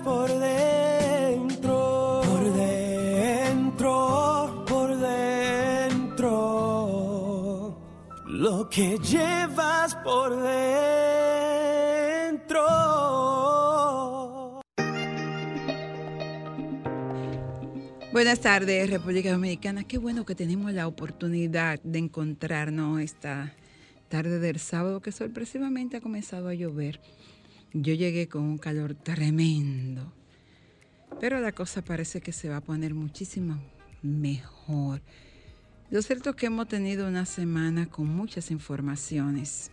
por dentro, por dentro, por dentro, lo que llevas por dentro. Buenas tardes, República Dominicana. Qué bueno que tenemos la oportunidad de encontrarnos esta tarde del sábado que sorpresivamente ha comenzado a llover. Yo llegué con un calor tremendo, pero la cosa parece que se va a poner muchísimo mejor. Lo cierto es que hemos tenido una semana con muchas informaciones.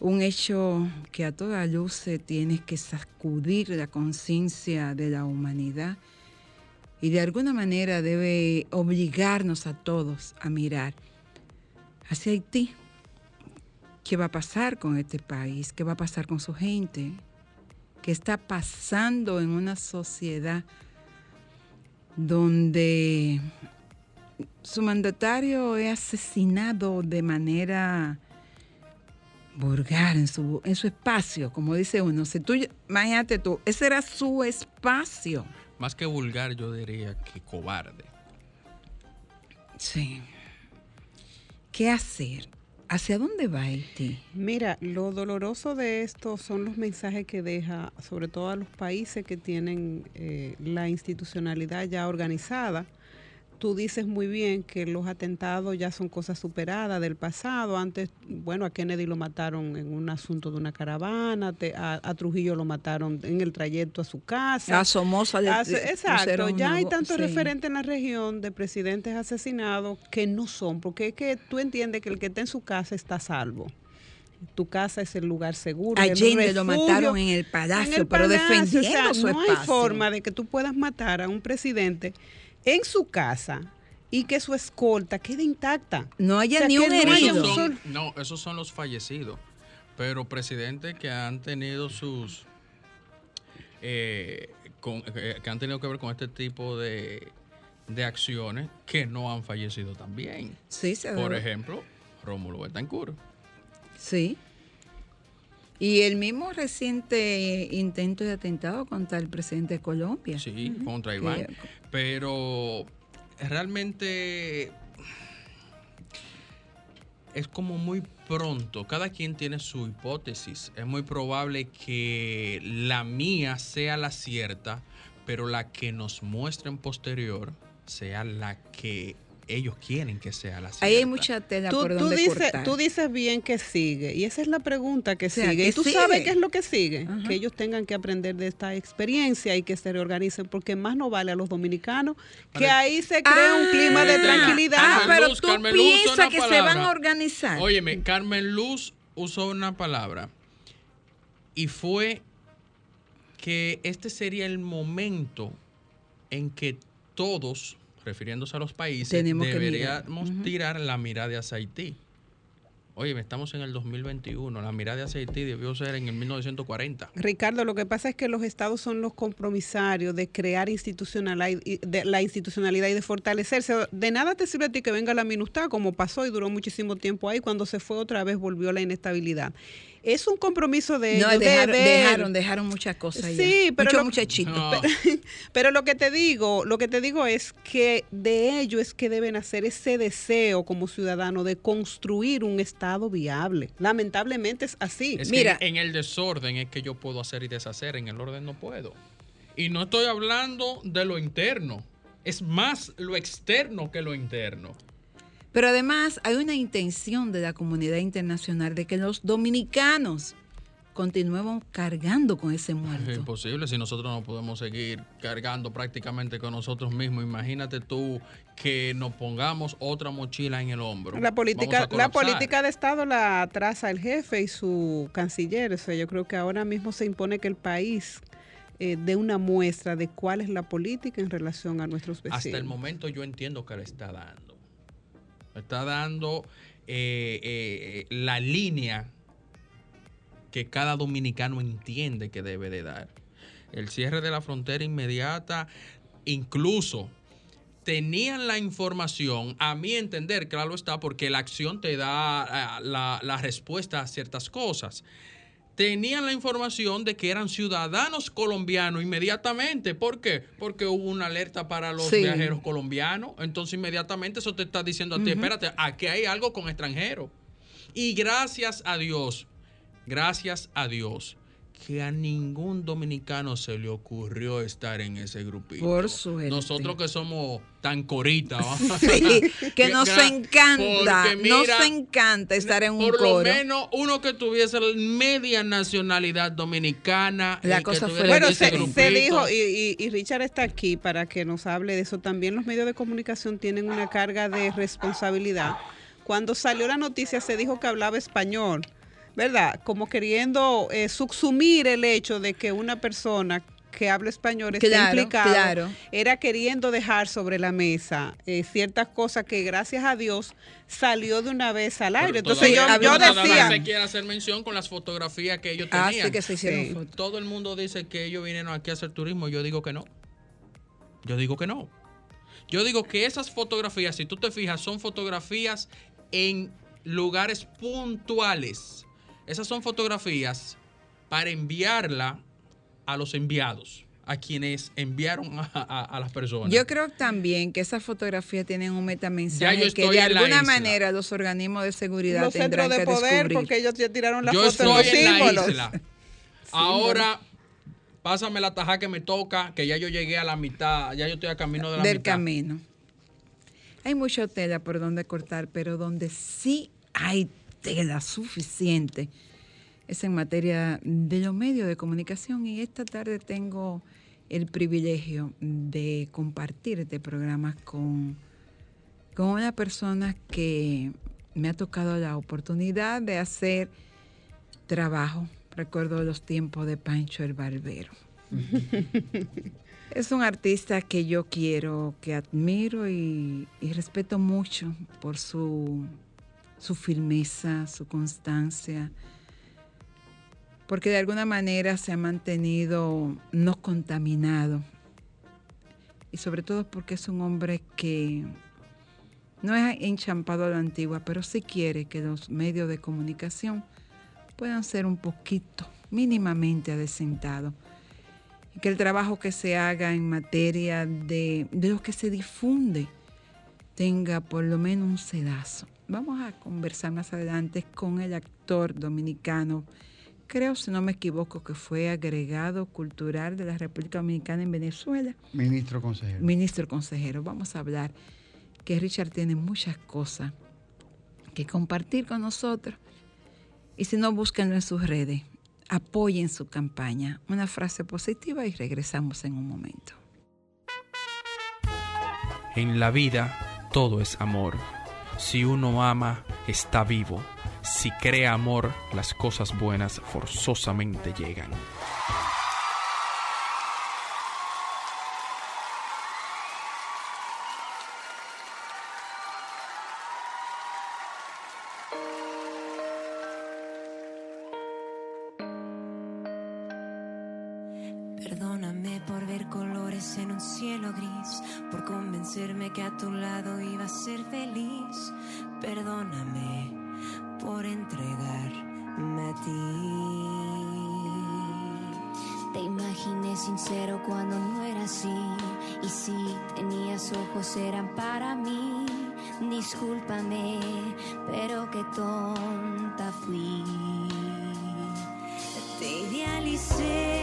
Un hecho que a toda luz tiene que sacudir la conciencia de la humanidad y de alguna manera debe obligarnos a todos a mirar hacia Haití. ¿Qué va a pasar con este país? ¿Qué va a pasar con su gente? ¿Qué está pasando en una sociedad donde su mandatario es asesinado de manera vulgar en su, en su espacio, como dice uno? Si tú, imagínate tú, ese era su espacio. Más que vulgar, yo diría que cobarde. Sí. ¿Qué hacer? ¿Hacia dónde va Haití? Mira, lo doloroso de esto son los mensajes que deja, sobre todo a los países que tienen eh, la institucionalidad ya organizada. Tú dices muy bien que los atentados ya son cosas superadas del pasado. Antes, bueno, a Kennedy lo mataron en un asunto de una caravana, te- a, a Trujillo lo mataron en el trayecto a su casa. A Somoza le exacto, ya una hay tantos sí. referentes en la región de presidentes asesinados que no son, porque es que tú entiendes que el que está en su casa está a salvo. Tu casa es el lugar seguro. Allende lo mataron en el palacio, En el pero palacio, defendiendo o sea, su no hay forma de que tú puedas matar a un presidente en su casa y que su escolta quede intacta. No haya O sea, ni un no herido. solo- son- no, esos son los fallecidos. Pero presidentes que han tenido sus. eh, con- eh, que han tenido que ver con este tipo de, de acciones que no han fallecido también. Sí, se Por ejemplo, Rómulo Betancourt. Sí. Y el mismo reciente intento de atentado contra el presidente de Colombia. Sí, contra Que- Iván. Pero realmente es como muy pronto. Cada quien tiene su hipótesis. Es muy probable que la mía sea la cierta, pero la que nos muestren posterior sea la que ellos quieren que sea la cierta. Ahí hay mucha tela Tú, por tú donde dices, cortar. tú dices bien que sigue, y esa es la pregunta que sea, sigue. ¿qué y tú sigue? sabes qué es lo que sigue, Ajá. que ellos tengan que aprender de esta experiencia y que se reorganicen, porque más no vale a los dominicanos que Para- ahí se crea un clima de Ah, tranquilidad. Ah, pero Luz, tú Carmen piensas que se van a organizar. Óyeme, Carmen Luz usó una palabra y fue que este sería el momento en que todos, refiriéndose a los países, Tenemos que mirar. deberíamos tirar la mirada hacia Haití. Oye, estamos en el 2021, la mirada hacia Haití debió ser en el 1940. Ricardo, lo que pasa es que los estados son los compromisarios de crear institucionalidad y de la institucionalidad y de fortalecerse. De nada te sirve a ti que venga la MINUSTAH, como pasó y duró muchísimo tiempo ahí. Cuando se fue otra vez volvió la inestabilidad. Es un compromiso de no, ellos de dejaron, dejaron, dejaron muchas cosas. Sí, pero Mucho lo- muchachito. No. Pero lo que te digo, lo que te digo es que de ello es que deben hacer ese deseo como ciudadano de construir un estado viable. Lamentablemente es así. Es Mira. en el desorden es que yo puedo hacer y deshacer, en el orden no puedo. Y no estoy hablando de lo interno, es más lo externo que lo interno. Pero además hay una intención de la comunidad internacional de que los dominicanos continuemos cargando con ese Es muerto. imposible si nosotros no podemos seguir cargando prácticamente con nosotros mismos. Imagínate tú que nos pongamos otra mochila en el hombro. La política, la política de Estado la traza el jefe y su canciller. O sea, yo creo que ahora mismo se impone que el país eh, dé una muestra de cuál es la política en relación a nuestros vecinos. Hasta el momento yo entiendo que le está dando. Está dando eh, eh, la línea que cada dominicano entiende que debe de dar. El cierre de la frontera inmediata, incluso tenían la información, a mi entender, claro está, porque la acción te da la respuesta a ciertas cosas. Tenían la información de que eran ciudadanos colombianos inmediatamente. ¿Por qué? Porque hubo una alerta para los Sí. viajeros colombianos. Entonces inmediatamente eso te está diciendo a ti, espérate, aquí hay algo con extranjeros. Y gracias a Dios, gracias a Dios, que a ningún dominicano se le ocurrió estar en ese grupito. Por suerte. Nosotros que somos tan coritas. ¿va? Sí, que nos encanta, porque nos mira, encanta estar en un Por coro. lo menos uno que tuviese media nacionalidad dominicana. La cosa fue Bueno, ese se, dijo, y, y- y Richard está aquí para que nos hable de eso. También los medios de comunicación tienen una carga de responsabilidad. Cuando salió la noticia se dijo que hablaba español, ¿verdad? Como queriendo eh, subsumir el hecho de que una persona que habla español está Claro, implicada, claro. era queriendo dejar sobre la mesa eh, ciertas cosas que gracias a Dios salió de una vez al aire. Pero Entonces yo, yo decía, se quiere hacer mención con las fotografías que ellos Ah, tenían. sí que se hicieron Sí. Todo el mundo dice que ellos vinieron aquí a hacer turismo. Yo digo que no. Yo digo que no. Yo digo que esas fotografías, si tú te fijas, son fotografías en lugares puntuales. Esas son fotografías para enviarla a los enviados, a quienes enviaron a, a- a las personas. Yo creo también que esas fotografías tienen un metamensaje que de alguna manera los organismos de seguridad los tendrán centros de que poder, descubrir. porque ellos ya tiraron la Yo foto en los estoy la símbolos. isla. Ahora, pásame la taja que me toca, que ya yo llegué a la mitad, ya yo estoy a camino de la del mitad. camino. Hay mucha tela por donde cortar, pero donde sí hay tela suficiente es en materia de los medios de comunicación y esta tarde tengo el privilegio de compartir este programa con, con una persona que me ha tocado la oportunidad de hacer trabajo. Recuerdo los tiempos de Pancho el Barbero. Es un artista que yo quiero, que admiro y, y respeto mucho por su, su firmeza, su constancia, porque de alguna manera se ha mantenido no contaminado y sobre todo porque es un hombre que no es enchampado a la antigua, pero sí quiere que los medios de comunicación puedan ser un poquito, mínimamente adecentados y que el trabajo que se haga en materia de, lo que se difunde tenga por lo menos un sedazo. Vamos a conversar más adelante con el actor dominicano, creo si no me equivoco que fue agregado cultural de la República Dominicana en Venezuela, Ministro consejero. ministro consejero. Vamos a hablar que Richard tiene muchas cosas que compartir con nosotros. Y si no, búsquenlo en sus redes. Apoyen su campaña. Una frase positiva y regresamos en un momento. En la vida todo es amor. Si uno ama, está vivo. Si crea amor, las cosas buenas forzosamente llegan. En un cielo gris, por convencerme que a tu lado iba a ser feliz. Perdóname por entregarme a ti. Te imaginé sincero cuando no era así. Y si tenías ojos eran para mí. Discúlpame, pero qué tonta fui. Te idealicé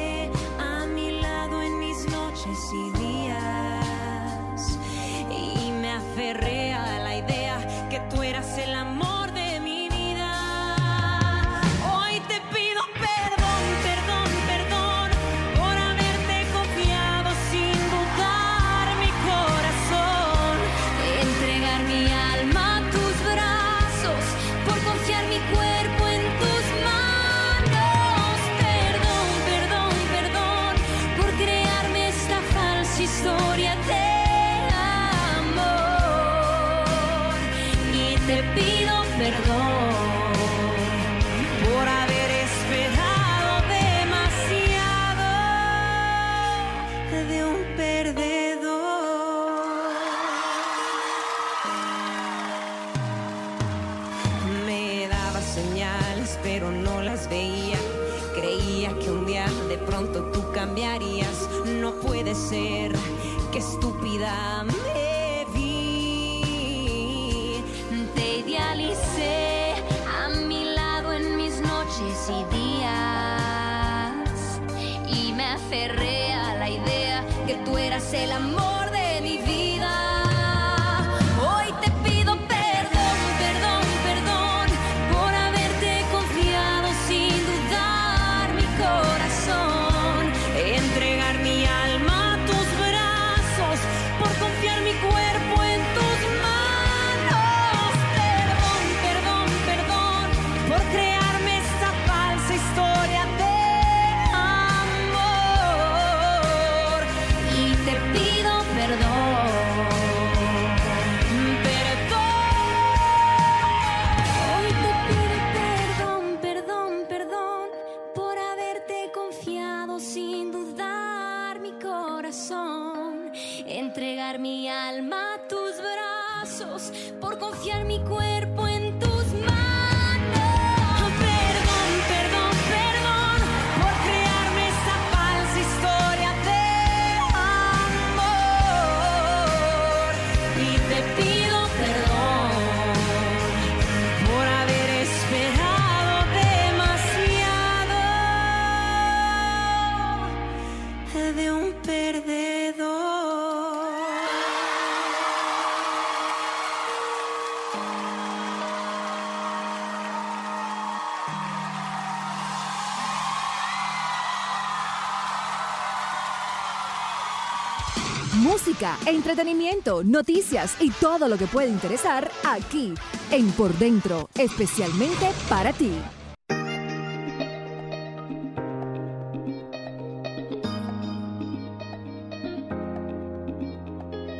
Entretenimiento, noticias y todo lo que puede interesar aquí en Por Dentro, especialmente para ti.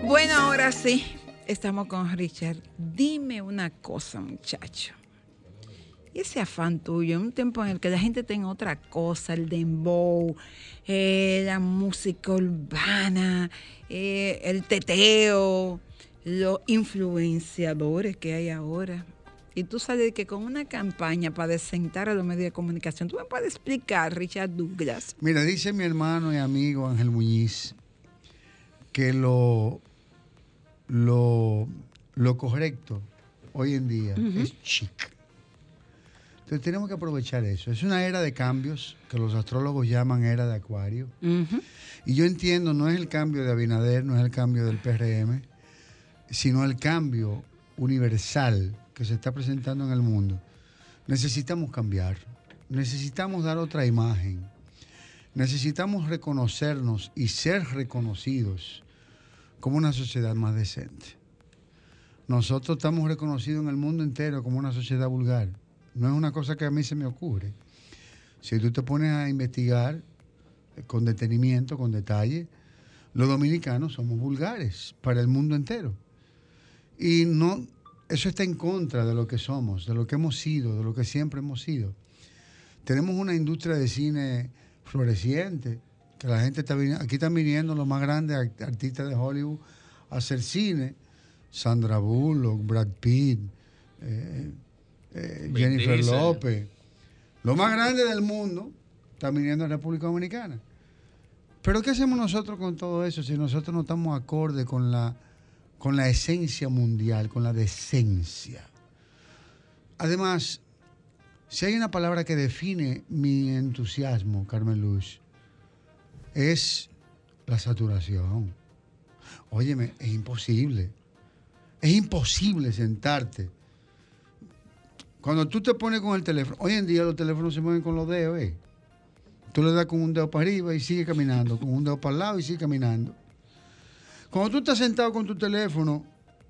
Bueno, ahora sí, estamos con Richard. Dime una cosa, muchacho. Y ese afán tuyo, en un tiempo en el que la gente tenga otra cosa, el dembow, eh, la música urbana, eh, el teteo, los influenciadores que hay ahora. Y tú sales de que con una campaña para desentar a los medios de comunicación, ¿tú me puedes explicar, Richard Douglas? Mira, dice mi hermano y amigo Ángel Muñiz que lo, lo, lo correcto hoy en día es chic. Entonces tenemos que aprovechar eso. Es una era de cambios que los astrólogos llaman era de acuario. Y yo entiendo, no es el cambio de Abinader, no es el cambio del PRM, sino el cambio universal que se está presentando en el mundo. Necesitamos cambiar, necesitamos dar otra imagen, necesitamos reconocernos y ser reconocidos como una sociedad más decente. Nosotros estamos reconocidos en el mundo entero como una sociedad vulgar. No es una cosa que a mí se me ocurre. Si tú te pones a investigar eh, con detenimiento, con detalle, los dominicanos somos vulgares para el mundo entero. Y no, eso está en contra de lo que somos, de lo que hemos sido, de lo que siempre hemos sido. Tenemos una industria de cine floreciente, que la gente está aquí están viniendo los más grandes art- artistas de Hollywood a hacer cine. Sandra Bullock, Brad Pitt, eh, eh, Jennifer Diesel. López. Los más grandes del mundo están viniendo a República Dominicana. Pero ¿qué hacemos nosotros con todo eso si nosotros no estamos acorde con la, con la esencia mundial, con la decencia? Además, si hay una palabra que define mi entusiasmo, Carmen Luz, es la saturación. Óyeme, es imposible. Es imposible sentarte. Cuando tú te pones con el teléfono, hoy en día los teléfonos se mueven con los dedos, ¿eh? Tú le das con un dedo para arriba y sigue caminando, con un dedo para el lado y sigue caminando. Cuando tú estás sentado con tu teléfono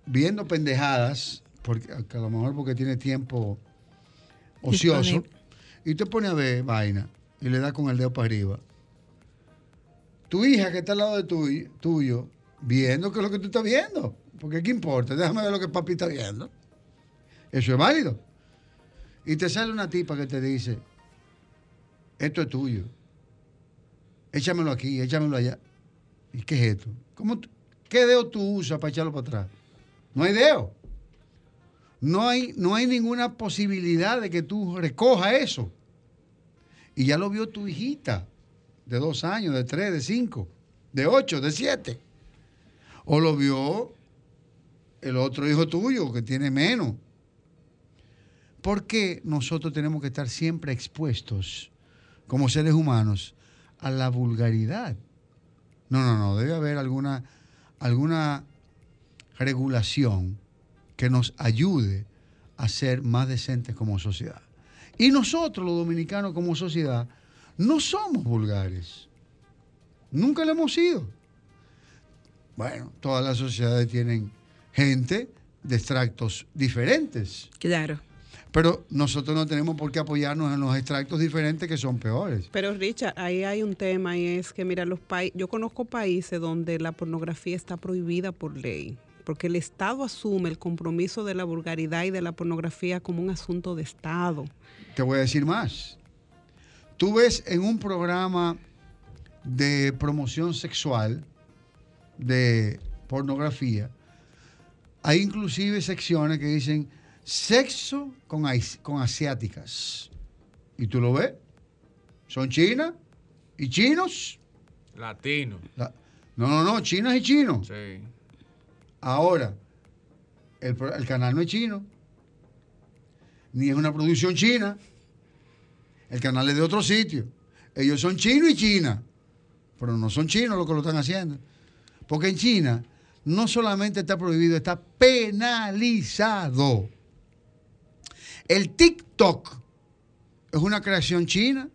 viendo pendejadas, porque que a lo mejor porque tiene tiempo ocioso, y te pones a ver vaina y le das con el dedo para arriba. Tu hija que está al lado de tuyo, tuyo viendo qué es lo que tú estás viendo. Porque ¿qué importa? Déjame ver lo que papi está viendo. Eso es válido. Y te sale una tipa que te dice, esto es tuyo. Échamelo aquí, échamelo allá. ¿Y qué es esto? ¿Cómo ¿Qué dedo tú usas para echarlo para atrás? No hay dedo. No hay, no hay ninguna posibilidad de que tú recojas eso. Y ya lo vio tu hijita de dos años, de tres, de cinco, de ocho, de siete. O lo vio el otro hijo tuyo que tiene menos. ¿Por qué nosotros tenemos que estar siempre expuestos como seres humanos a la vulgaridad? No, no, no, debe haber alguna, alguna regulación que nos ayude a ser más decentes como sociedad. Y nosotros, los dominicanos como sociedad, no somos vulgares. Nunca lo hemos sido. Bueno, todas las sociedades tienen gente de extractos diferentes. Claro. Pero nosotros no tenemos por qué apoyarnos en los extractos diferentes que son peores. Pero Richard, ahí hay un tema y es que, mira, los países, yo conozco países donde la pornografía está prohibida por ley, porque el Estado asume el compromiso de la vulgaridad y de la pornografía como un asunto de Estado. Te voy a decir más. Tú ves en un programa de promoción sexual de pornografía, hay inclusive secciones que dicen sexo con, con asiáticas. ¿Y tú lo ves? Son chinas y chinos. Latino. La- no, no, no, chinas y chinos. Sí. Ahora, el, el canal no es chino, ni es una producción china. El canal es de otro sitio. Ellos son chinos y China, pero no son chinos los que lo están haciendo. Porque en China no solamente está prohibido, está penalizado. El TikTok es una creación china.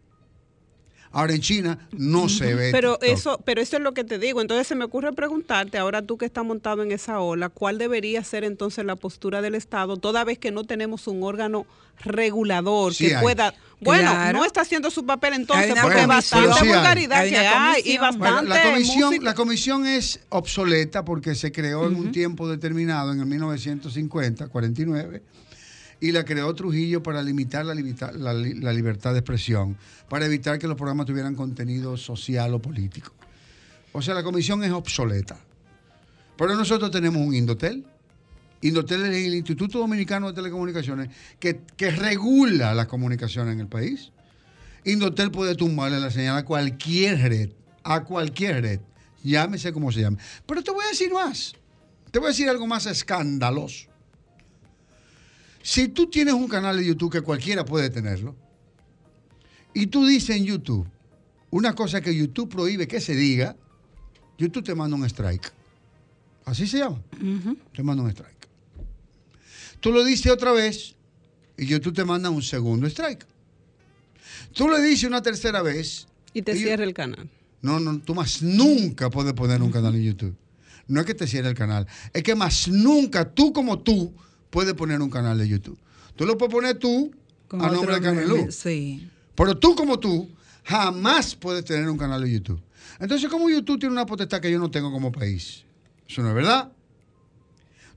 Ahora en China no se ve. Pero TikTok. eso, pero eso es lo que te digo. Entonces se me ocurre preguntarte, ahora tú que estás montado en esa ola, ¿cuál debería ser entonces la postura del Estado, toda vez que no tenemos un órgano regulador Sí que hay. pueda, bueno, Claro. no está haciendo su papel entonces, Hay porque bastante Sí hay. vulgaridad Hay que hay y bastante Bueno, la comisión, música. la comisión es obsoleta porque se creó en un tiempo determinado, en el 1950, 49, y la creó Trujillo para limitar la, libertad de expresión, para evitar que los programas tuvieran contenido social o político. O sea, la comisión es obsoleta. Pero nosotros tenemos un Indotel. Indotel es el Instituto Dominicano de Telecomunicaciones que, que regula las comunicaciones en el país. Indotel puede tumbarle la señal a cualquier red, a cualquier red, llámese como se llame. Pero te voy a decir más, te voy a decir algo más escandaloso. Si tú tienes un canal de YouTube que cualquiera puede tenerlo, y tú dices en YouTube una cosa que YouTube prohíbe que se diga, YouTube te manda un strike. Así se llama. Te manda un strike. Tú lo dices otra vez y YouTube te manda un segundo strike. Tú le dices una tercera vez. y te y- cierra el canal. No, no, tú más nunca puedes poner un canal en YouTube. No es que te cierre el canal, es que más nunca tú como tú puedes poner un canal de YouTube. Tú lo puedes poner tú Con a nombre de Canelú. Sí. Pero tú como tú jamás puedes tener un canal de YouTube. Entonces, ¿cómo YouTube tiene una potestad que yo no tengo como país? Eso no es verdad.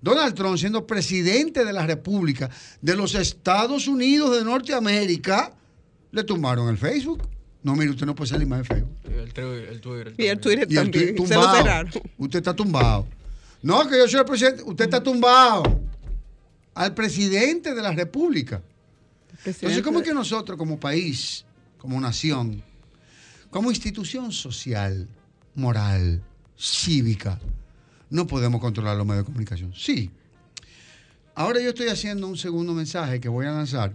Donald Trump, siendo presidente de la República de los Estados Unidos de Norteamérica, le tumbaron el Facebook. No, mire, usted no puede salir más de Facebook. El, Twitter. Y el también. Twitter Y el también. tweet Se lo cerraron. Usted está tumbado. No, que yo soy el presidente. Usted está tumbado. Al presidente de la República. Entonces, ¿cómo es que nosotros como país, como nación, como institución social, moral, cívica, no podemos controlar los medios de comunicación? Sí. Ahora yo estoy haciendo un segundo mensaje que voy a lanzar,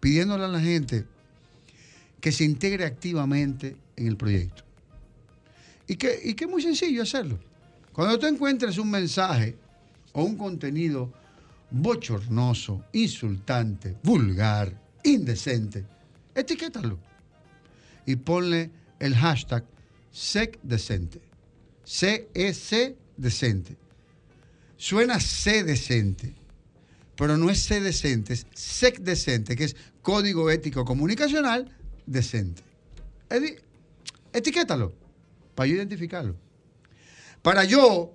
pidiéndole a la gente que se integre activamente en el proyecto. Y que, y que es muy sencillo hacerlo. Cuando tú encuentres un mensaje o un contenido bochornoso, insultante, vulgar, indecente, etiquétalo. Y ponle el hashtag SECDecente. C-E-C decente. Suena C decente, pero no es C decente, es SEC decente, que es Código Ético Comunicacional Decente. Etiquétalo para yo identificarlo. Para yo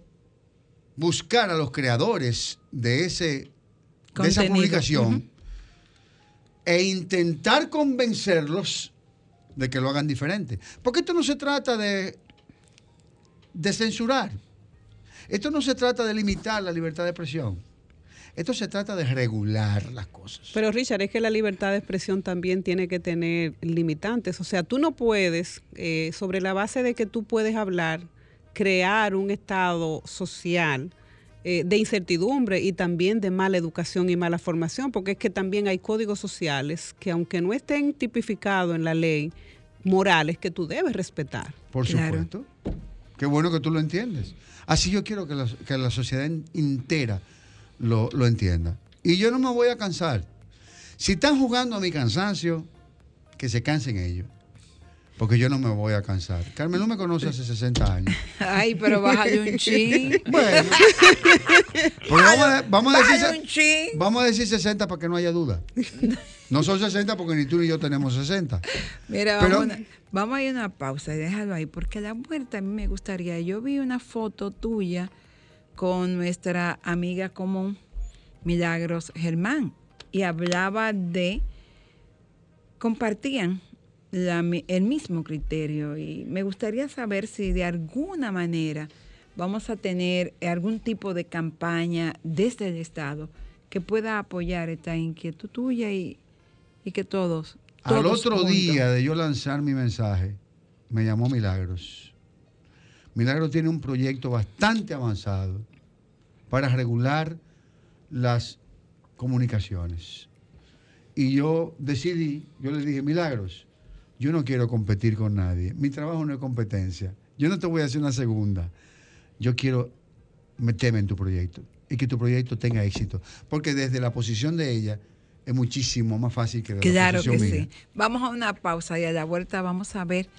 buscar a los creadores de, ese, de esa publicación e intentar convencerlos de que lo hagan diferente. Porque esto no se trata de, de censurar. Esto no se trata de limitar la libertad de expresión. Esto se trata de regular las cosas. Pero Richard, es que la libertad de expresión también tiene que tener limitantes. O sea, tú no puedes, eh, sobre la base de que tú puedes hablar, crear un estado social eh, de incertidumbre y también de mala educación y mala formación, porque es que también hay códigos sociales que aunque no estén tipificados en la ley, morales que tú debes respetar. Por supuesto. Qué bueno que tú lo entiendes. Así yo quiero que la, que la sociedad entera lo, lo entienda. Y yo no me voy a cansar. Si están jugando a mi cansancio, que se cansen ellos. Porque yo no me voy a cansar. Carmen no me conoce hace 60 años. Ay, pero bájale un chin. Bueno. Pues vamos, a, vamos a decir, un chin. vamos a decir 60 para que no haya duda. No son 60 porque ni tú ni yo tenemos 60. Mira, Pero- vamos, a vamos a ir a una pausa y déjalo ahí, porque la muerte a mí me gustaría. Yo vi una foto tuya con nuestra amiga común, Milagros Germán, y hablaba de, compartían la el mismo criterio y me gustaría saber si de alguna manera vamos a tener algún tipo de campaña desde el Estado que pueda apoyar esta inquietud tuya y, y que todos... Al otro juntos- día de yo lanzar mi mensaje, me llamó Milagros. Milagros tiene un proyecto bastante avanzado para regular las comunicaciones. Y yo decidí, yo le dije, Milagros, yo no quiero competir con nadie. Mi trabajo no es competencia. Yo no te voy a hacer una segunda. Yo quiero meterme en tu proyecto y que tu proyecto tenga éxito. Porque desde la posición de ella es muchísimo más fácil que de la Claro que posición mía. sí. Vamos a una pausa y a la vuelta vamos a ver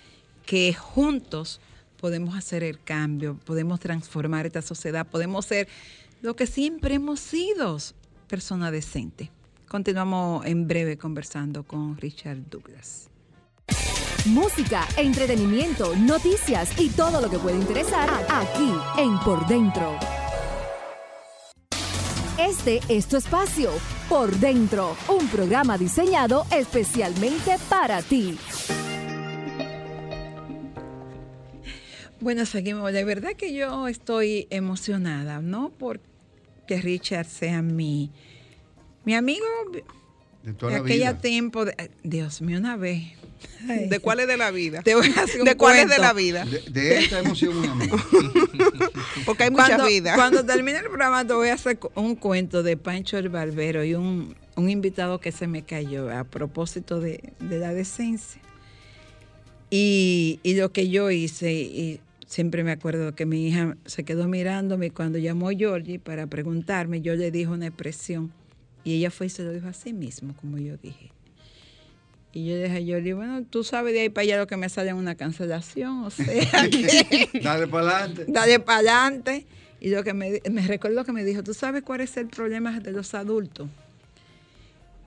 que juntos podemos hacer el cambio, podemos transformar esta sociedad, podemos ser lo que siempre hemos sido, persona decente. Continuamos en breve conversando con Richard Douglas. Música, entretenimiento, noticias y todo lo que puede interesar aquí en Por Dentro. Este es tu espacio, Por Dentro, un programa diseñado especialmente para ti. Bueno, seguimos. De verdad que yo estoy emocionada, no porque Richard sea mi, mi amigo De toda de la aquella vida. tiempo. de- Dios mío, una vez. Ay. ¿De cuáles de la vida? Te voy a hacer un ¿De cuáles de cuento. la vida? De, de esta hemos sido muy amigos. Porque hay muchas cuando, vidas. Cuando termine el programa te voy a hacer un cuento de Pancho el Barbero y un, un invitado que se me cayó a propósito de, de la decencia. Y, y lo que yo hice, y siempre me acuerdo que mi hija se quedó mirándome cuando llamó Georgie para preguntarme, yo le dije una expresión y ella fue y se lo dijo a sí mismo, como yo dije. Y yo le dije a Georgie, bueno, tú sabes de ahí para allá lo que me sale en una cancelación, o sea, que- Dale para adelante. dale para adelante. Y lo que me, me recuerdo que me dijo, ¿tú sabes cuál es el problema de los adultos?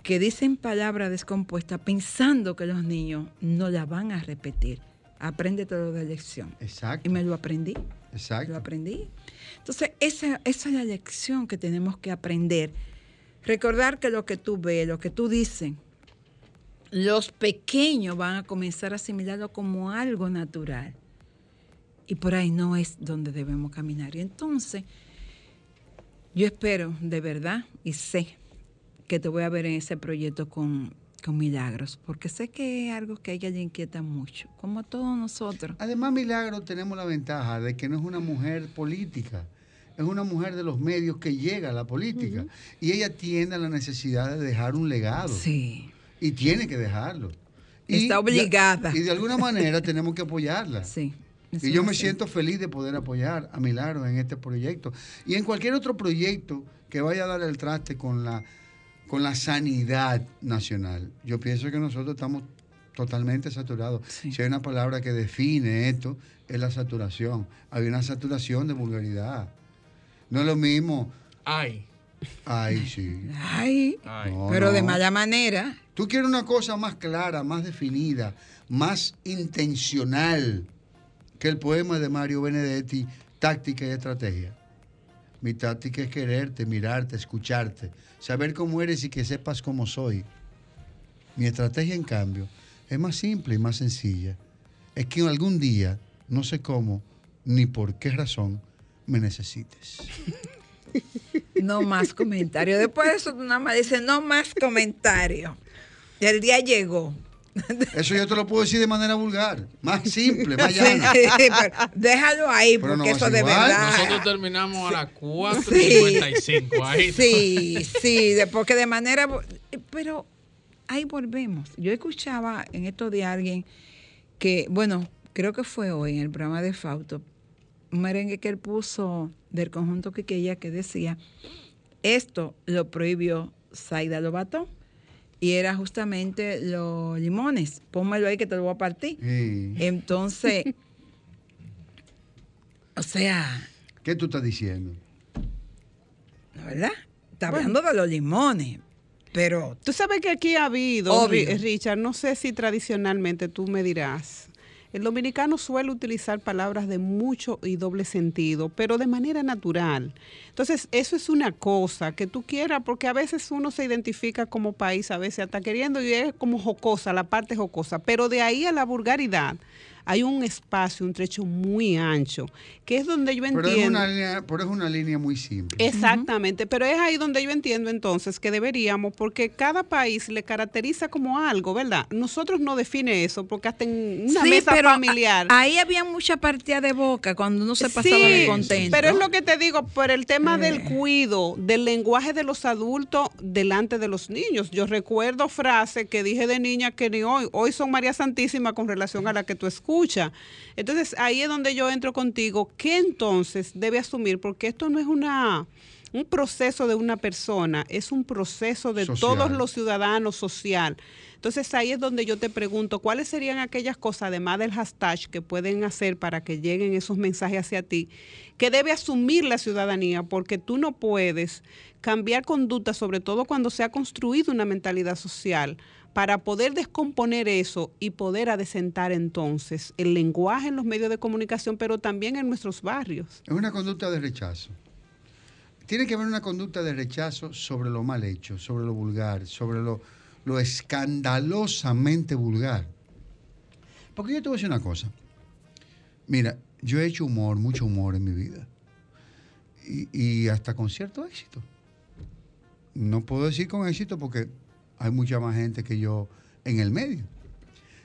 Que dicen palabras descompuestas pensando que los niños no la van a repetir. Apréndete lo de lección. Exacto. Y me lo aprendí. Exacto. Lo aprendí. Entonces, esa, esa es la lección que tenemos que aprender. Recordar que lo que tú ves, lo que tú dices, los pequeños van a comenzar a asimilarlo como algo natural. Y por ahí no es donde debemos caminar. Y entonces, yo espero de verdad y sé que te voy a ver en ese proyecto con, con Milagros, porque sé que es algo que a ella le inquieta mucho, como a todos nosotros. Además, Milagro, tenemos la ventaja de que no es una mujer política, es una mujer de los medios que llega a la política. Y ella tiene la necesidad de dejar un legado. Sí. Y tiene que dejarlo. Está obligada. y de alguna manera tenemos que apoyarla. Sí. Y yo me siento feliz de poder apoyar a Milagro en este proyecto. Y en cualquier otro proyecto que vaya a dar el traste con la, con la sanidad nacional. Yo pienso que nosotros estamos totalmente saturados. Si hay una palabra que define esto, es la saturación. Hay una saturación de vulgaridad. No es lo mismo. Ay. Ay, sí. Ay, No, pero de mala manera. Tú quieres una cosa más clara, más definida, más intencional que el poema de Mario Benedetti, Táctica y Estrategia. Mi táctica es quererte, mirarte, escucharte, saber cómo eres y que sepas cómo soy. Mi estrategia, en cambio, es más simple y más sencilla. Es que algún día, no sé cómo, ni por qué razón, me necesites. No más comentarios. Después de eso, tú nada más dices, no más comentarios. Y el día llegó. Eso yo te lo puedo decir de manera vulgar, más simple, más Sí, llana. sí, pero déjalo ahí, Pero no porque a eso de igual. verdad. Nosotros terminamos a las 4.55. Ahí. Sí, sí, porque de manera... Pero ahí volvemos. Yo escuchaba en estos de alguien que, bueno, creo que fue hoy en el programa de Fausto, un merengue que él puso del conjunto Quiqueya que decía, esto lo prohibió Zaida Lobato y era justamente los limones. Pónmelo ahí que te lo voy a partir. Sí. Entonces, o sea, ¿Qué tú estás diciendo? ¿verdad? Está hablando de los limones, pero Tú sabes que aquí ha habido, Obvio. Ri- Richard, no sé si tradicionalmente tú me dirás, el dominicano suele utilizar palabras de mucho y doble sentido, pero de manera natural. Entonces, eso es una cosa que tú quieras, porque a veces uno se identifica como país, a veces hasta queriendo y es como jocosa, la parte jocosa, pero de ahí a la vulgaridad hay un espacio, un trecho muy ancho, que es donde yo Pero entiendo. es, una línea, pero es una línea muy simple. Exactamente, pero es ahí donde yo entiendo entonces que deberíamos, porque cada país le caracteriza como algo, ¿verdad? Nosotros no define eso, porque hasta en una Sí, mesa pero familiar. a- ahí había mucha partida de boca cuando uno se pasaba Sí, de contento. Pero es lo que te digo, por el tema Eh. del cuido, del lenguaje de los adultos delante de los niños. Yo recuerdo frases que dije de niña que ni hoy, hoy son María Santísima con relación a la que tú escuchas. Entonces ahí es donde yo entro contigo. ¿Qué entonces debe asumir? Porque esto no es una un proceso de una persona, es un proceso de Social. todos los ciudadanos social. Entonces ahí es donde yo te pregunto, ¿cuáles serían aquellas cosas, además del hashtag, que pueden hacer para que lleguen esos mensajes hacia ti, que debe asumir la ciudadanía? Porque tú no puedes cambiar conducta, sobre todo cuando se ha construido una mentalidad social, para poder descomponer eso y poder adecentar entonces el lenguaje en los medios de comunicación, pero también en nuestros barrios. Es una conducta de rechazo. Tiene que haber una conducta de rechazo sobre lo mal hecho, sobre lo vulgar, sobre lo, lo escandalosamente vulgar. Porque yo te voy a decir una cosa. Mira, yo he hecho humor, mucho humor en mi vida. Y, y hasta con cierto éxito. No puedo decir con éxito porque hay mucha más gente que yo en el medio.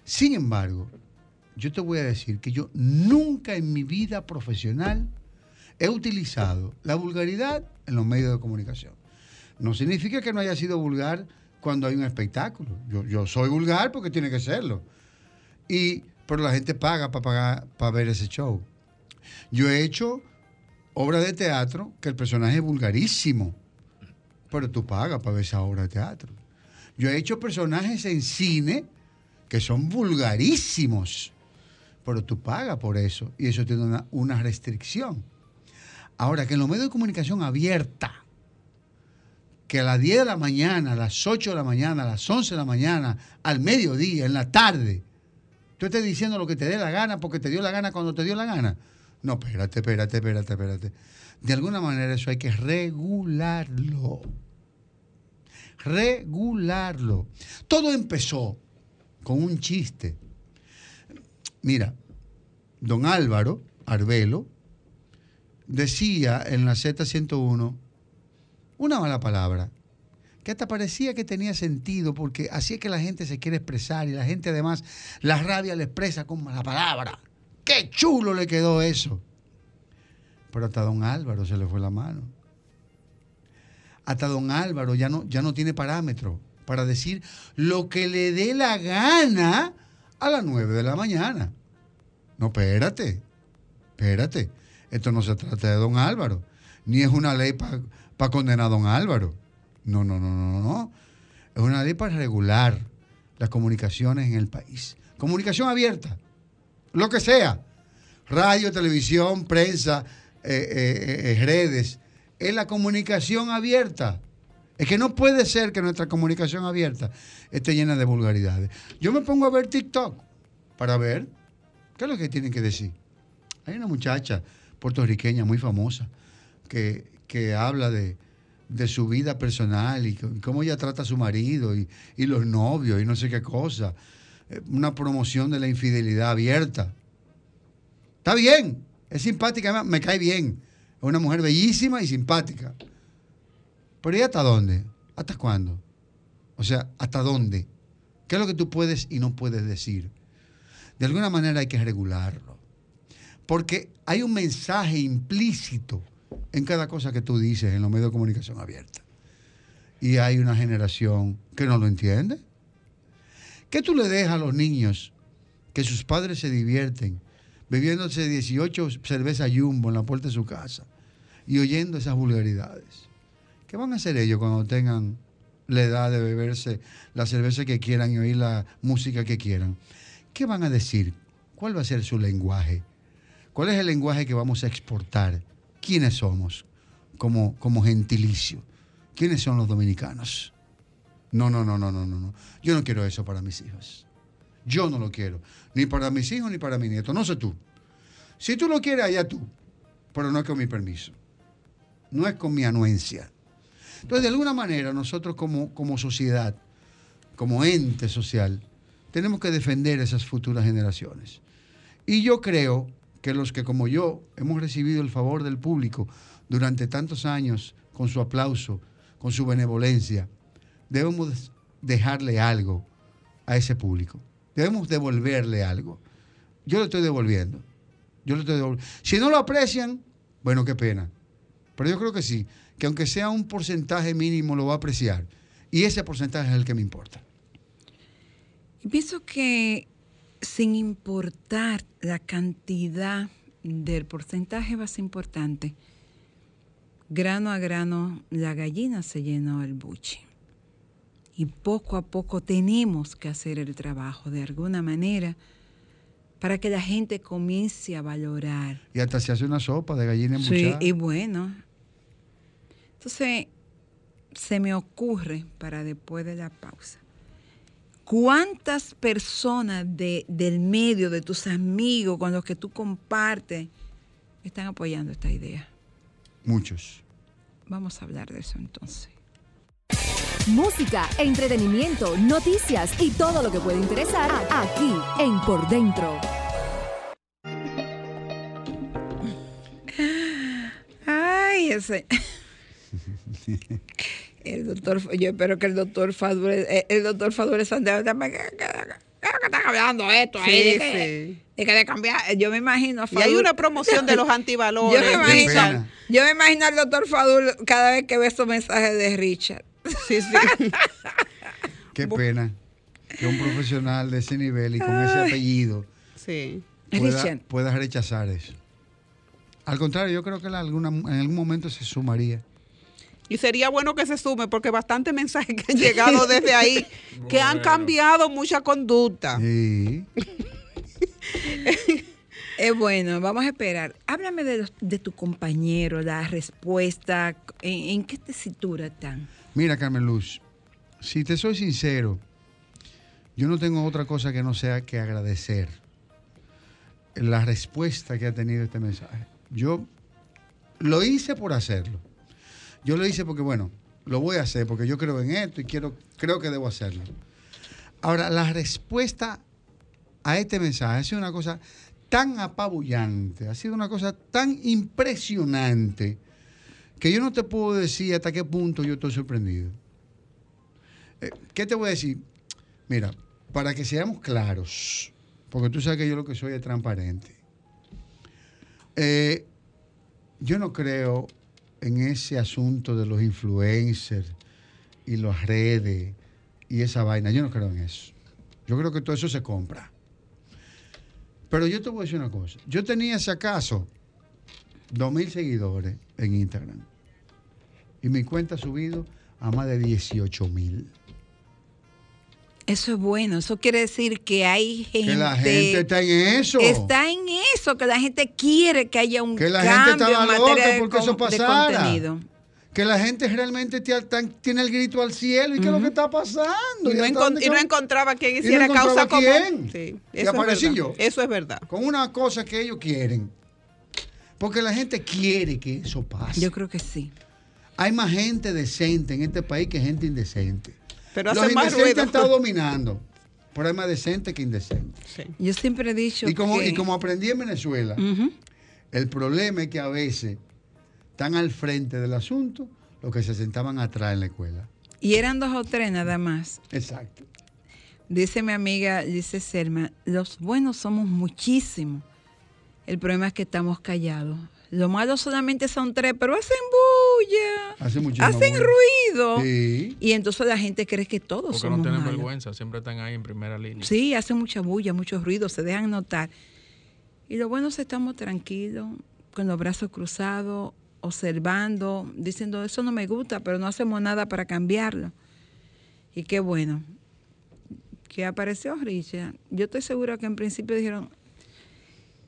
Sin embargo, yo te voy a decir que yo nunca en mi vida profesional he utilizado la vulgaridad en los medios de comunicación. No significa que no haya sido vulgar cuando hay un espectáculo. Yo, soy vulgar porque tiene que serlo. Y, pero la gente paga para pagar para ver ese show. Yo he hecho obras de teatro que el personaje es vulgarísimo, pero tú pagas para ver esa obra de teatro. Yo he hecho personajes en cine que son vulgarísimos, pero tú pagas por eso y eso tiene una, una restricción. Ahora, que en los medios de comunicación abierta, que a las 10 de la mañana, a las 8 de la mañana, a las 11 de la mañana, al mediodía, en la tarde, tú estés diciendo lo que te dé la gana porque te dio la gana cuando te dio la gana. No, espérate, espérate, espérate, espérate. De alguna manera eso hay que regularlo. Regularlo. Todo empezó con un chiste. Mira, don Álvaro Arbelo decía en la Z101 una mala palabra que hasta parecía que tenía sentido porque así es que la gente se quiere expresar y la gente además la rabia le expresa con mala palabra. ¡Qué chulo le quedó eso! Pero hasta don Álvaro se le fue la mano. Hasta don Álvaro ya no, ya no tiene parámetro para decir lo que le dé la gana a las 9 de la mañana. No, espérate, espérate. Esto no se trata de don Álvaro, ni es una ley para condenar a don Álvaro. No, no, no, no, no. Es una ley para regular las comunicaciones en el país. Comunicación abierta, lo que sea. Radio, televisión, prensa, eh, eh, eh, redes. Es la comunicación abierta. Es que no puede ser que nuestra comunicación abierta esté llena de vulgaridades. Yo me pongo a ver TikTok para ver qué es lo que tienen que decir. Hay una muchacha puertorriqueña muy famosa que, que habla de, de su vida personal y cómo ella trata a su marido y, y los novios y no sé qué cosa. Eh, Una promoción de la infidelidad abierta. Está bien, es simpática, me cae bien. Una mujer bellísima y simpática. Pero ¿y hasta dónde? ¿Hasta cuándo? O sea, ¿hasta dónde? ¿Qué es lo que tú puedes y no puedes decir? De alguna manera hay que regularlo. Porque hay un mensaje implícito en cada cosa que tú dices en los medios de comunicación abierta. Y hay una generación que no lo entiende. ¿Qué tú le dejas a los niños que sus padres se divierten bebiéndose 18 cervezas jumbo en la puerta de su casa y oyendo esas vulgaridades? ¿Qué van a hacer ellos cuando tengan la edad de beberse la cerveza que quieran y oír la música que quieran? ¿Qué van a decir? ¿Cuál va a ser su lenguaje? ¿Cuál es el lenguaje que vamos a exportar? ¿Quiénes somos como, como gentilicio? ¿Quiénes son los dominicanos? No, no, no, no, no, no, no. Yo no quiero eso para mis hijos. Yo no lo quiero. Ni para mis hijos ni para mi nieto. No sé tú. Si tú lo quieres, allá tú. Pero no es con mi permiso. No es con mi anuencia. Entonces, de alguna manera, nosotros como, como sociedad, como ente social, tenemos que defender esas futuras generaciones. Y yo creo que los que como yo hemos recibido el favor del público durante tantos años con su aplauso, con su benevolencia, debemos dejarle algo a ese público. Debemos devolverle algo. Yo lo estoy devolviendo. Yo lo estoy devolviendo. Si no lo aprecian, bueno, qué pena. Pero yo creo que sí, que aunque sea un porcentaje mínimo, lo va a apreciar. Y ese porcentaje es el que me importa. Pienso que sin importar la cantidad del porcentaje más importante, grano a grano la gallina se llenó el buche. Y poco a poco tenemos que hacer el trabajo de alguna manera para que la gente comience a valorar. Y hasta se hace una sopa de gallina Sí, embuchada. y bueno. Entonces, se me ocurre para después de la pausa. ¿Cuántas personas de- del medio, de tus amigos con los que tú compartes, están apoyando esta idea? Muchos. Vamos a hablar de eso entonces. Música, entretenimiento, noticias y todo lo que puede interesar aquí en Por Dentro. Ay, ese. El doctor, yo espero que el doctor Fadure, eh, el doctor Fadure Santiago también, ¿qué, qué- qué- qué es lo que están hablando esto ahí? Sí, de, que, sí. de que de cambiar, yo me imagino a Y hay Fadul- una promoción de los antivalores. Yo me imagino, yo me imagino al doctor Fadul cada vez que ve esos mensajes de Richard. Sí, sí. Qué pena que un profesional de ese nivel y con ese apellido sí. pueda, rechazar eso. Al contrario, yo creo que en algún momento se sumaría. Y sería bueno que se sume porque bastantes mensajes que han llegado desde ahí que han cambiado mucha conducta. Sí. Es bueno, vamos a esperar. Háblame de, los- de tu compañero, la respuesta, ¿en, en qué tesitura están? Mira, Carmen Luz, si te soy sincero, yo no tengo otra cosa que no sea que agradecer la respuesta que ha tenido este mensaje. Yo lo hice por hacerlo. Yo lo hice porque, bueno, lo voy a hacer porque yo creo en esto y quiero, creo que debo hacerlo. Ahora, la respuesta a este mensaje ha sido una cosa tan apabullante, ha sido una cosa tan impresionante que yo no te puedo decir hasta qué punto yo estoy sorprendido. Eh, ¿Qué te voy a decir? Mira, para que seamos claros, porque tú sabes que yo lo que soy es transparente. Eh, yo no creo en ese asunto de los influencers y las redes y esa vaina. Yo no creo en eso. Yo creo que todo eso se compra. Pero yo te voy a decir una cosa. Yo tenía, si acaso, 2.000 seguidores en Instagram. Y mi cuenta ha subido a más de 18.000. Eso es bueno, eso quiere decir que hay gente... Que la gente está en eso. Está en eso, que la gente quiere que haya un Que la cambio gente en materia loca de, porque con- eso de pasara. contenido. Que la gente realmente tiene el grito al cielo. ¿Y qué es lo que está pasando? Y no, hasta encon- dónde y no encontraba quien y no hiciera causa común. Sí, Y eso aparecí yo. Eso es verdad. Con una cosa que ellos quieren. Porque la gente quiere que eso pase. Yo creo que sí. Hay más gente decente en este país que gente indecente. Pero Los hace más indecentes ruido. han estado dominando. Pero hay más decente que indecente. Sí. Yo siempre he dicho Y como, que... y como aprendí en Venezuela, el problema es que a veces están al frente del asunto los que se sentaban atrás en la escuela. Y eran dos o tres nada más. Exacto. Dice mi amiga, dice Selma, los buenos somos muchísimos. El problema es que estamos callados. Los malos solamente son tres, pero hacen bulla, Hace muchísimo hacen bulla. ruido. Sí. Y entonces la gente cree que todos Porque somos no tienen malos. vergüenza, siempre están ahí en primera línea. Sí, hacen mucha bulla, mucho ruido, se dejan notar. Y lo bueno es que estamos tranquilos, con los brazos cruzados, observando, diciendo, eso no me gusta, pero no hacemos nada para cambiarlo. Y qué bueno que apareció Richard. Yo estoy segura que en principio dijeron,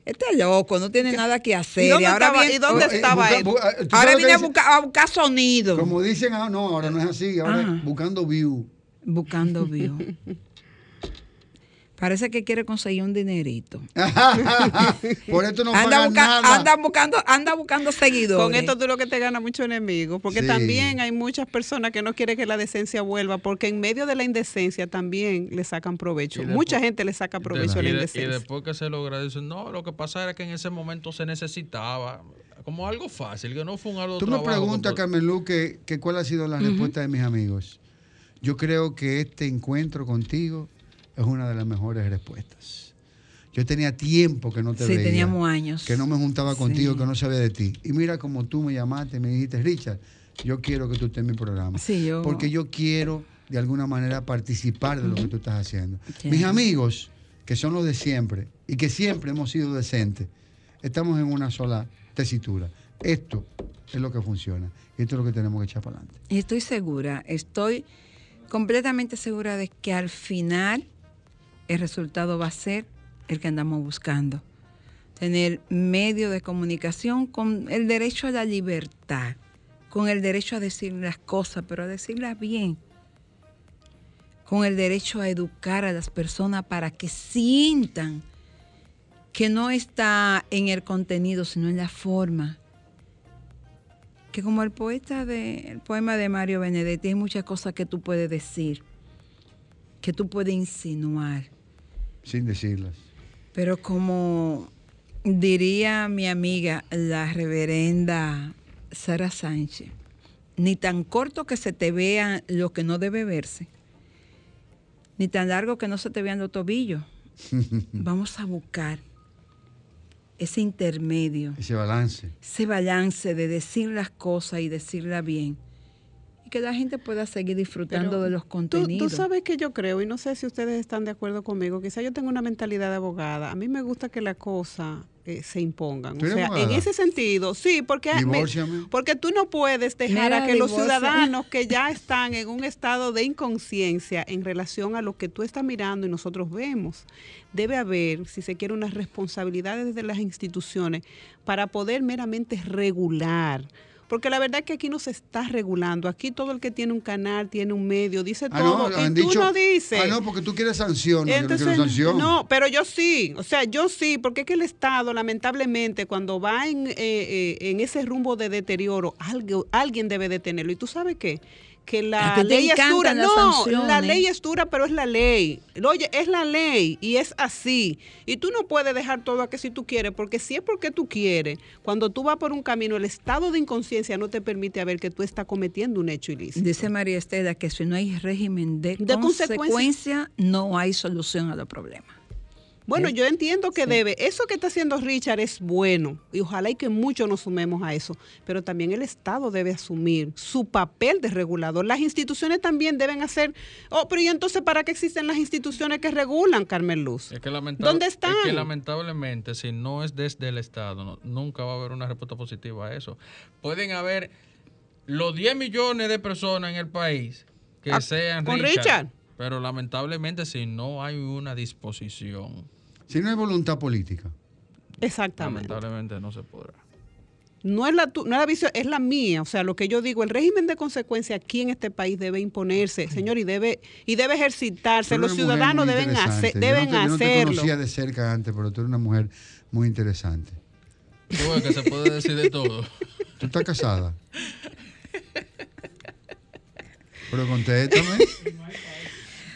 este es loco, no tiene nada que hacer. ¿Y dónde ahora estaba- viene- y dónde Eh, estaba busca- él? eh, ¿tú ahora viene a buscar, a buscar sonido. Como dicen, ah, no, ahora no es así, ahora Ajá. es buscando view. Buscando view. Parece que quiere conseguir un dinerito. Por esto no anda, busca- nada. anda buscando, anda buscando seguidores. Con esto tú lo que te ganas mucho enemigo, porque Sí. también hay muchas personas que no quieren que la decencia vuelva, porque en medio de la indecencia también le sacan provecho. Y después- Mucha gente le saca provecho a la y, de- y indecencia. después que se logra, dicen, no, lo que pasa era que en ese momento se necesitaba como algo fácil, que no fue un algo Tú me trabajo preguntas, Carmen Lu, que, que cuál ha sido la respuesta de mis amigos. Yo creo que este encuentro contigo es una de las mejores respuestas. Yo tenía tiempo que no te Sí, veía. teníamos años. Que no me juntaba contigo, Sí. que no sabía de ti. Y mira como tú me llamaste y me dijiste, Richard, yo quiero que tú estés en mi programa. Sí, yo- Porque yo quiero, de alguna manera, participar de lo que tú estás haciendo. Mis amigos, que son los de siempre, y que siempre hemos sido decentes, estamos en una sola tesitura. Esto es lo que funciona. Y esto es lo que tenemos que echar para adelante. Y estoy segura, estoy completamente segura de que al final el resultado va a ser el que andamos buscando. Tener medio de comunicación con el derecho a la libertad, con el derecho a decir las cosas, pero a decirlas bien, con el derecho a educar a las personas para que sientan que no está en el contenido, sino en la forma. Que como el poeta de el poema de Mario Benedetti hay muchas cosas que tú puedes decir, que tú puedes insinuar, Sin decirlas. pero como diría mi amiga la reverenda Sara Sánchez, ni tan corto que se te vea lo que no debe verse, ni tan largo que no se te vean los tobillos. Vamos a buscar ese intermedio Ese balance. ese balance de decir las cosas y decirlas bien. Que la gente pueda seguir disfrutando Pero de los contenidos. tú sabes que yo creo, y no sé si ustedes están de acuerdo conmigo, quizá yo tengo una mentalidad de abogada. A mí me gusta que las cosas eh, se impongan. ¿Tú O sea, en ese sentido, sí, porque, me- porque tú no puedes dejar Mira, a que los ciudadanos que ya están en un estado de inconsciencia en relación a lo que tú estás mirando y nosotros vemos, debe haber, si se quiere, unas responsabilidades desde las instituciones para poder meramente regular. Porque la verdad es que aquí no se está regulando. Aquí todo el que tiene un canal, tiene un medio, dice Ah, todo. no, y tú dicho. no dices. Ah, no, porque tú quieres. No, no Entonces, sanción. no, pero yo sí, o sea, yo sí, porque es que el Estado, lamentablemente, cuando va en, eh, eh, en ese rumbo de deterioro, algo, alguien debe detenerlo. ¿Y tú sabes qué? Que la ley es dura. No, la ley es dura, pero es la ley. Oye, es la ley y es así. Y tú no puedes dejar todo a que si tú quieres, porque si es porque tú quieres, cuando tú vas por un camino, el estado de inconsciencia no te permite ver que tú estás cometiendo un hecho ilícito. Dice María Estela que si no hay régimen de, De consecuencia. consecuencia, no hay solución a los problemas. Bueno, ¿Eh? yo entiendo que Sí. debe. Eso que está haciendo Richard es bueno y ojalá y que muchos nos sumemos a eso. Pero también el Estado debe asumir su papel de regulador. Las instituciones también deben hacer. Oh, pero ¿y entonces para qué existen las instituciones que regulan, Carmen Luz? Es que ¿Dónde es están? que lamentablemente, si no es desde el Estado, no- nunca va a haber una respuesta positiva a eso. Pueden haber los 10 millones de personas en el país que Ah, sean ¿con Richard? Pero lamentablemente, si no hay una disposición, Si no hay voluntad política. Exactamente. lamentablemente no se podrá. No es, la, tu- no es la visión, es la mía. O sea, lo que yo digo, el régimen de consecuencia aquí en este país debe imponerse, señor, y debe, y debe ejercitarse. Los ciudadanos deben, hacer, Yo no deben te- yo no te hacerlo. conocía de cerca antes, pero tú eres una mujer muy interesante. Tú ves que se puede decir de todo. ¿Tú estás casada? Pero contéstame.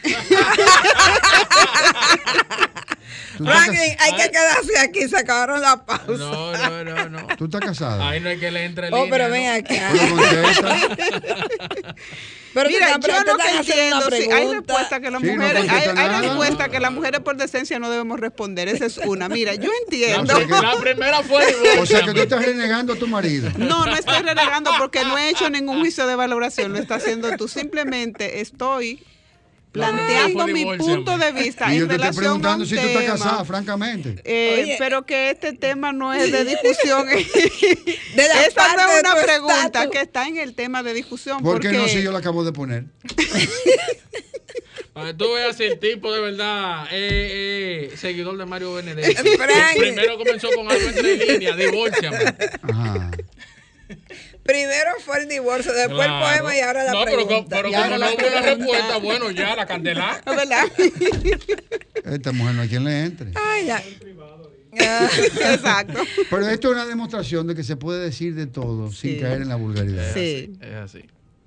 ¿Tú estás, Franklin, hay que quedarse aquí, se acabaron la pausa. No, no, no, no. tú estás casado? Ahí no hay que le entre Oh, línea, pero ven acá. Pero Mira, yo te lo que haciendo entiendo, sí, hay respuestas que las Sí, no mujeres, hay, hay respuestas que las mujeres por decencia no debemos responder. Esa es una. Mira, yo entiendo. sea la primera fue O sea que tú estás renegando a tu marido. No, no estoy renegando porque no he hecho ningún juicio de valoración, lo está haciendo tú. Simplemente estoy planteando mi punto de vista Y yo en te estoy relación a preguntando un si tú estás casada, francamente. eh, Oye. pero que este tema no es de discusión. De la Esa no es una pregunta estatus. que está en el tema de discusión. ¿Por qué porque no si yo la acabo de poner? Para que tú veas si el tipo de verdad eh, eh, seguidor de Mario Benedetti. Primero comenzó con algo entre líneas, divórciame. Ajá. Primero fue el divorcio, después Claro. el poema y ahora la no, pero, pregunta. co- pero como no la hubo una pregunta. respuesta, bueno, ya la candela. ¿Es ¿verdad? Esta mujer no hay quien le entre. Ay, ya. Ah, Exacto. Pero esto es una demostración de que se puede decir de todo sin caer en la vulgaridad. Sí. Es así.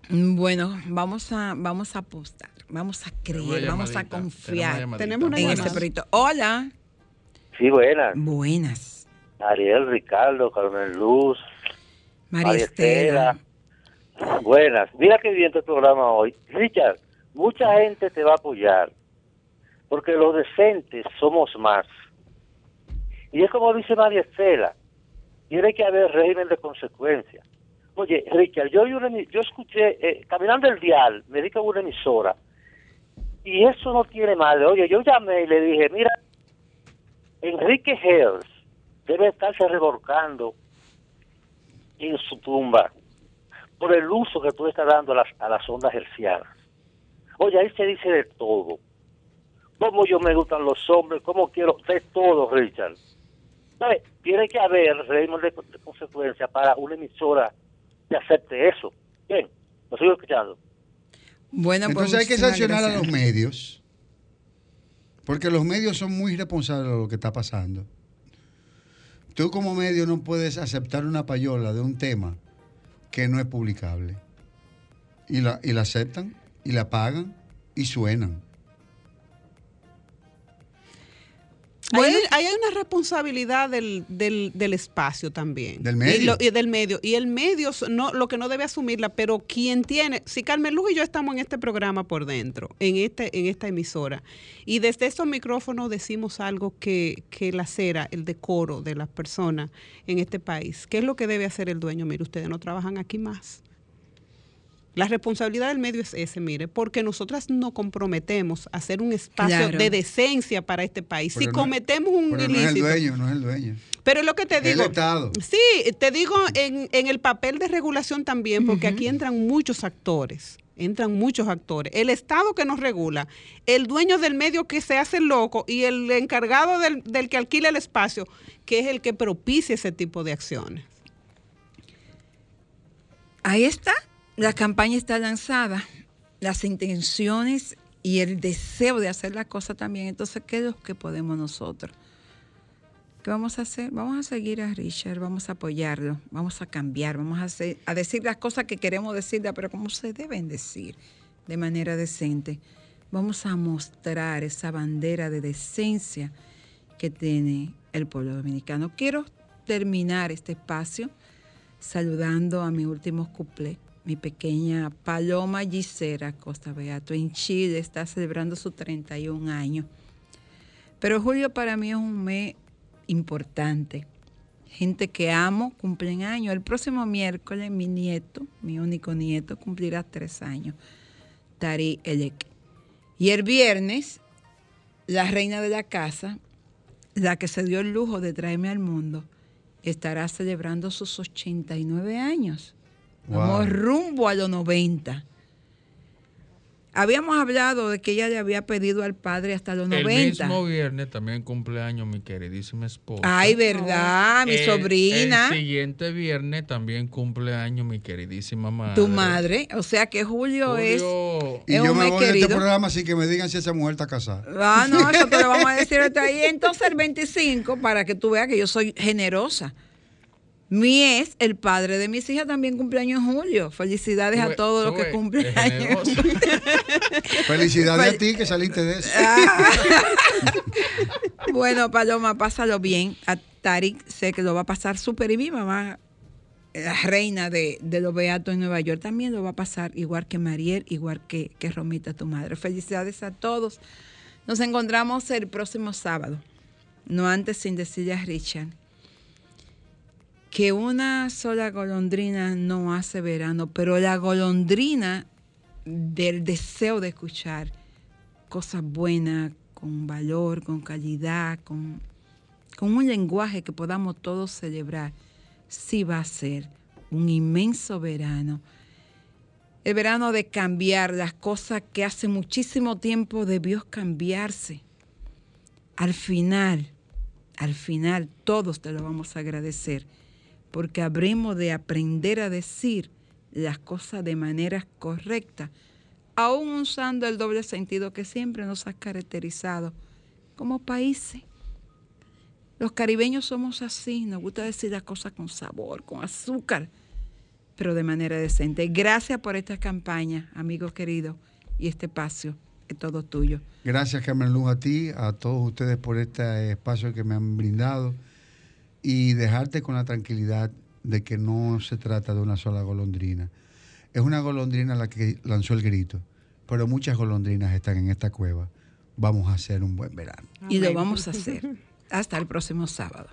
Bueno, vamos a, vamos a apostar, vamos a creer, vamos a confiar tenemos una Tenemos una en este proyecto. Hola, Sí, buenas. buenas. Ariel, Ricardo, Carmen Luz, María María Estela. Estela. Buenas. Mira qué bien tu programa hoy. Richard, mucha gente te va a apoyar, porque los decentes somos más. Y es como dice María Estela, tiene que haber régimen de consecuencia. Oye, Richard, yo, yo escuché, eh, caminando el dial, me dedico a una emisora, y eso no tiene madre. Oye, yo llamé y le dije, mira, Enrique Hers debe estarse revolcando en su tumba por el uso que tú estás dando a las, a las ondas hercianas. Oye, ahí se dice de todo. Cómo yo me gustan los hombres, cómo quiero, de todo, Richard. ¿Sabes? Tiene que haber régimen de, de consecuencia para una emisora que acepte eso. Bien, lo sigo escuchando. Bueno, pues Entonces hay que sancionar a los medios. Porque los medios son muy responsables de lo que está pasando. Tú como medio no puedes aceptar una payola de un tema que no es publicable. Y la, y la aceptan, y la pagan, y suenan. Ahí hay, ahí hay una responsabilidad del, del, del espacio también. Del medio. Y, lo- y del medio. Y el medio no, lo que no debe asumirla, pero quien tiene, si Carmen Luz y yo estamos en este programa por dentro, en este, en esta emisora, y desde estos micrófonos decimos algo que, que lacera el decoro de las personas en este país. ¿Qué es lo que debe hacer el dueño? Mire, ustedes no trabajan aquí más. La responsabilidad del medio es ese, mire, porque nosotras nos comprometemos a hacer un espacio Claro. de decencia para este país. si no- cometemos un Pero no es el ilícito. dueño, no es el dueño. pero es lo que te El digo. Estado. Sí, te digo en, en el papel de regulación también, porque aquí entran muchos actores. Entran muchos actores. El Estado que nos regula, el dueño del medio que se hace loco y el encargado del, del que alquila el espacio, que es el que propicia ese tipo de acciones. Ahí está, la campaña está lanzada, las intenciones y el deseo de hacer las cosas también. Entonces, ¿qué es lo que podemos nosotros? ¿Qué vamos a hacer? Vamos a seguir a Richard, vamos a apoyarlo, vamos a cambiar, vamos a, decir las cosas que queremos decirlas, pero como se deben decir, de manera decente. Vamos a mostrar esa bandera de decencia que tiene el pueblo dominicano. Quiero terminar este espacio saludando a mi último cuplé, mi pequeña Paloma Gisera Costa Beato en Chile, está celebrando sus 31 años. Pero julio para mí es un mes importante. Gente que amo cumplen años. El próximo miércoles mi nieto, mi único nieto, cumplirá tres años. Tari Elek. Y el viernes, la reina de la casa, la que se dio el lujo de traerme al mundo, estará celebrando sus 89 años. Wow. Vamos rumbo a los 90. Habíamos hablado de que ella le había pedido al padre hasta los El 90. mismo viernes también cumpleaños mi queridísima esposa. Ay, verdad, mi El- sobrina, El siguiente viernes también cumpleaños mi queridísima madre. tu madre. O sea que Julio, es. Julio. Y Es yo un me voy de este programa sin que me digan si esa mujer está casada. Ah, no, eso te lo vamos a decir ahorita. Y entonces el 25, para que tú veas que yo soy generosa. Mi es el padre de mis hijas también cumpleaños en julio. Felicidades a Sube, todos los que cumplen años. Felicidades Fel- a ti que saliste de eso. Ah. bueno, Paloma, pásalo bien. A Tarik sé que lo va a pasar súper y mi mamá, la reina de, de los beatos en Nueva York, también lo va a pasar igual que Mariel, igual que, que Romita, tu madre. Felicidades a todos. Nos encontramos el próximo sábado. No antes sin decirle a Richard que una sola golondrina no hace verano, pero la golondrina del deseo de escuchar cosas buenas, con valor, con calidad, con, con un lenguaje que podamos todos celebrar, sí va a ser un inmenso verano. El verano de cambiar las cosas que hace muchísimo tiempo debió cambiarse. Al final, al final todos te lo vamos a agradecer porque habremos de aprender a decir las cosas de manera correcta, aún usando el doble sentido que siempre nos ha caracterizado como países. Los caribeños somos así, nos gusta decir las cosas con sabor, con azúcar, pero de manera decente. Gracias por esta campaña, amigos queridos, y este espacio es todo tuyo. Gracias, Carmen Luz, a ti, a todos ustedes por este espacio que me han brindado y dejarte con la tranquilidad de que no se trata de una sola golondrina. Es una golondrina la que lanzó el grito, pero muchas golondrinas están en esta cueva. Vamos a hacer un buen verano. Y lo vamos a hacer. Hasta el próximo sábado.